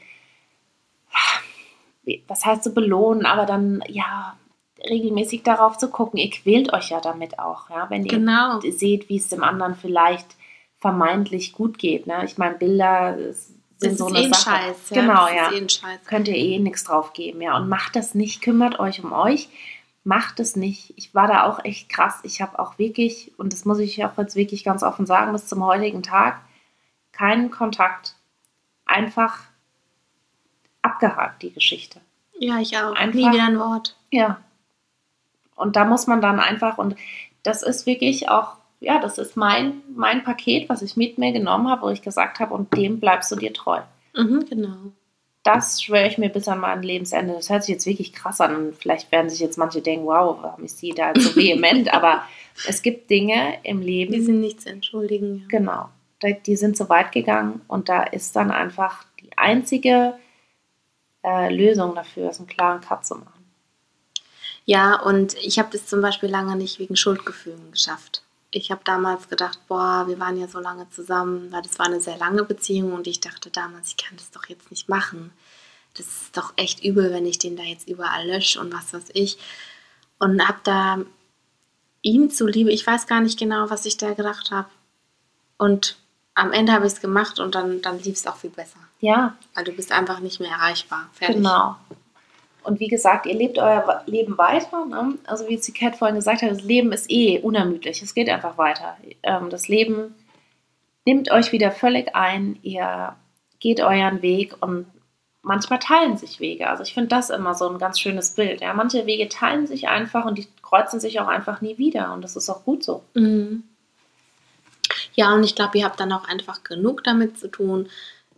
was heißt so belohnen, aber dann, ja, regelmäßig darauf zu gucken. Ihr quält euch ja damit auch, ja, wenn ihr Genau. seht, wie es dem anderen vielleicht vermeintlich gut geht. Ne? Ich meine, Bilder sind so eine eh Sache. Scheiß. Ja, Genau, das ja. Eh. Könnt ihr eh nichts drauf geben, ja. Und macht das nicht, kümmert euch um euch, macht es nicht. Ich war da auch echt krass. Ich habe auch wirklich, und das muss ich auch jetzt wirklich ganz offen sagen, bis zum heutigen Tag keinen Kontakt. Einfach abgehakt, die Geschichte. Ja, ich auch. Einfach- Nie wieder ein Wort. Ja. Und da muss man dann einfach, und das ist wirklich auch, ja, das ist mein, mein Paket, was ich mit mir genommen habe, wo ich gesagt habe, und dem bleibst du dir treu. Mhm, genau. Das schwöre ich mir bis an mein Lebensende. Das hört sich jetzt wirklich krass an. Und vielleicht werden sich jetzt manche denken, wow, warum ist sie da so vehement? Aber es gibt Dinge im Leben, Die sind nicht zu entschuldigen. Ja. genau, die sind so weit gegangen und da ist dann einfach die einzige äh, Lösung dafür, ist einen klaren Cut zu machen. Ja, und ich habe das zum Beispiel lange nicht wegen Schuldgefühlen geschafft. Ich habe damals gedacht, boah, wir waren ja so lange zusammen, weil das war eine sehr lange Beziehung und ich dachte damals, ich kann das doch jetzt nicht machen. Das ist doch echt übel, wenn ich den da jetzt überall lösche und was weiß ich. Und habe da ihm zuliebe, ich weiß gar nicht genau, was ich da gedacht habe. Und am Ende habe ich es gemacht und dann, dann lief es auch viel besser. Ja, Weil du bist einfach nicht mehr erreichbar. Fertig. Genau. Und wie gesagt, ihr lebt euer Leben weiter. Ne? Also wie Cat vorhin gesagt hat, das Leben ist eh unermüdlich. Es geht einfach weiter. Ähm, das Leben nimmt euch wieder völlig ein. Ihr geht euren Weg und manchmal teilen sich Wege. Also ich finde das immer so ein ganz schönes Bild. Ja? Manche Wege teilen sich einfach und die kreuzen sich auch einfach nie wieder. Und das ist auch gut so. Mhm. Ja, und ich glaube, ihr habt dann auch einfach genug damit zu tun,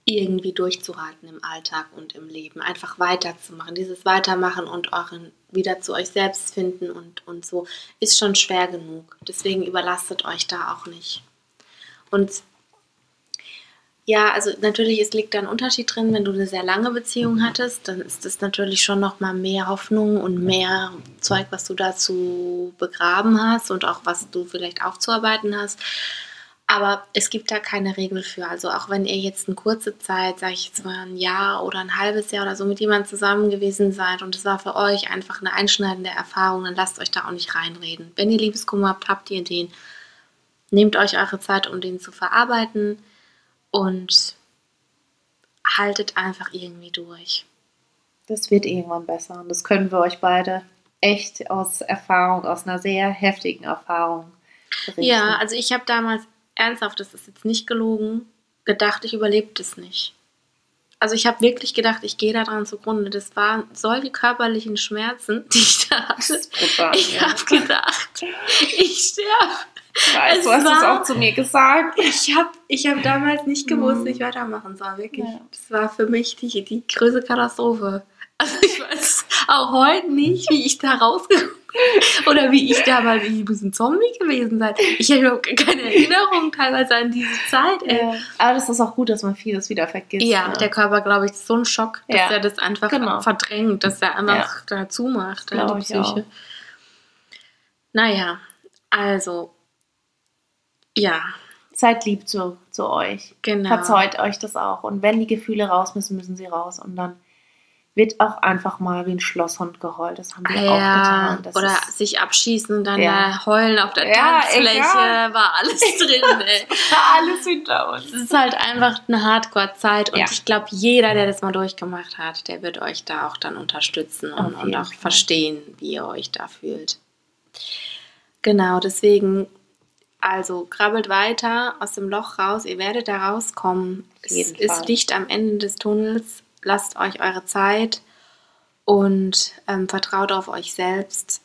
irgendwie durchzuhalten im Alltag und im Leben. Einfach weiterzumachen. Dieses Weitermachen und euren wieder zu euch selbst finden und, und so ist schon schwer genug. Deswegen überlastet euch da auch nicht. Und ja, also natürlich, es liegt da ein Unterschied drin, wenn du eine sehr lange Beziehung hattest, dann ist das natürlich schon noch mal mehr Hoffnung und mehr Zeug, was du dazu begraben hast und auch was du vielleicht aufzuarbeiten hast. Aber es gibt da keine Regel für. Also auch wenn ihr jetzt eine kurze Zeit, sage ich jetzt mal ein Jahr oder ein halbes Jahr oder so mit jemandem zusammen gewesen seid und es war für euch einfach eine einschneidende Erfahrung, dann lasst euch da auch nicht reinreden. Wenn ihr Liebeskummer habt, habt ihr den. Nehmt euch eure Zeit, um den zu verarbeiten und haltet einfach irgendwie durch. Das wird irgendwann besser. Und das können wir euch beide echt aus Erfahrung, aus einer sehr heftigen Erfahrung berichten. Ja, also ich habe damals ernsthaft, das ist jetzt nicht gelogen, gedacht, ich überlebe das nicht. Also ich habe wirklich gedacht, ich gehe daran zugrunde. Das waren solche körperlichen Schmerzen, die ich da hatte. brutal. Ich ja. habe gedacht, ich sterbe. Es du hast es war- auch zu mir gesagt. Ich habe ich hab damals nicht gewusst, Mhm. wie ich weitermachen soll. Wirklich. Ja. Das war für mich die, die größte Katastrophe. Also ich weiß auch heute nicht, wie ich da rausgekommen bin. Oder wie ich damals, ich muss ein Zombie gewesen sein. Ich habe überhaupt keine Erinnerung teilweise an diese Zeit. Ey. Ja. Aber das ist auch gut, dass man vieles wieder vergisst. Ja, ne? der Körper, glaube ich, ist so ein Schock, dass Ja. er das einfach Genau. verdrängt, dass er einfach dazu macht, ja, die ich auch. Naja, also, ja, Seid lieb zu, zu euch. genau. Verzeiht euch das auch. Und wenn die Gefühle raus müssen, müssen sie raus. Und dann wird auch einfach mal wie ein Schlosshund geheult. Das haben wir auch Ja, getan. Das oder ist, sich abschießen und dann Ja. da heulen auf der Ja, Tanzfläche, egal. war alles drin, ey. alles hinter uns. Es ist halt einfach eine Hardcore-Zeit und ich glaube, jeder, der das mal durchgemacht hat, der wird euch da auch dann unterstützen und, und auch Fall. verstehen, wie ihr euch da fühlt. Genau, deswegen, also krabbelt weiter aus dem Loch raus, ihr werdet da rauskommen. Es ist Fall. Licht am Ende des Tunnels, lasst euch eure Zeit und ähm, vertraut auf euch selbst.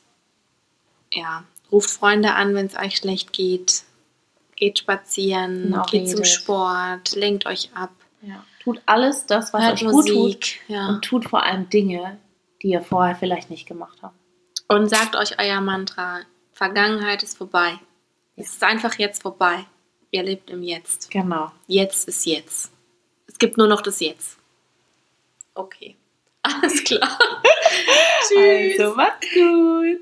Ja, ruft Freunde an, wenn es euch schlecht geht. Geht spazieren, Genau, geht zum redet. Sport, lenkt euch ab. Ja. Tut alles das, was Hört euch gut tut. Musik. Ja. Und tut vor allem Dinge, die ihr vorher vielleicht nicht gemacht habt. Und sagt euch euer Mantra: Vergangenheit ist vorbei. Es ist einfach jetzt vorbei. Ihr lebt im Jetzt. Genau. Jetzt ist jetzt. Es gibt nur noch das Jetzt. Okay. Alles klar. Tschüss. Also, macht's gut.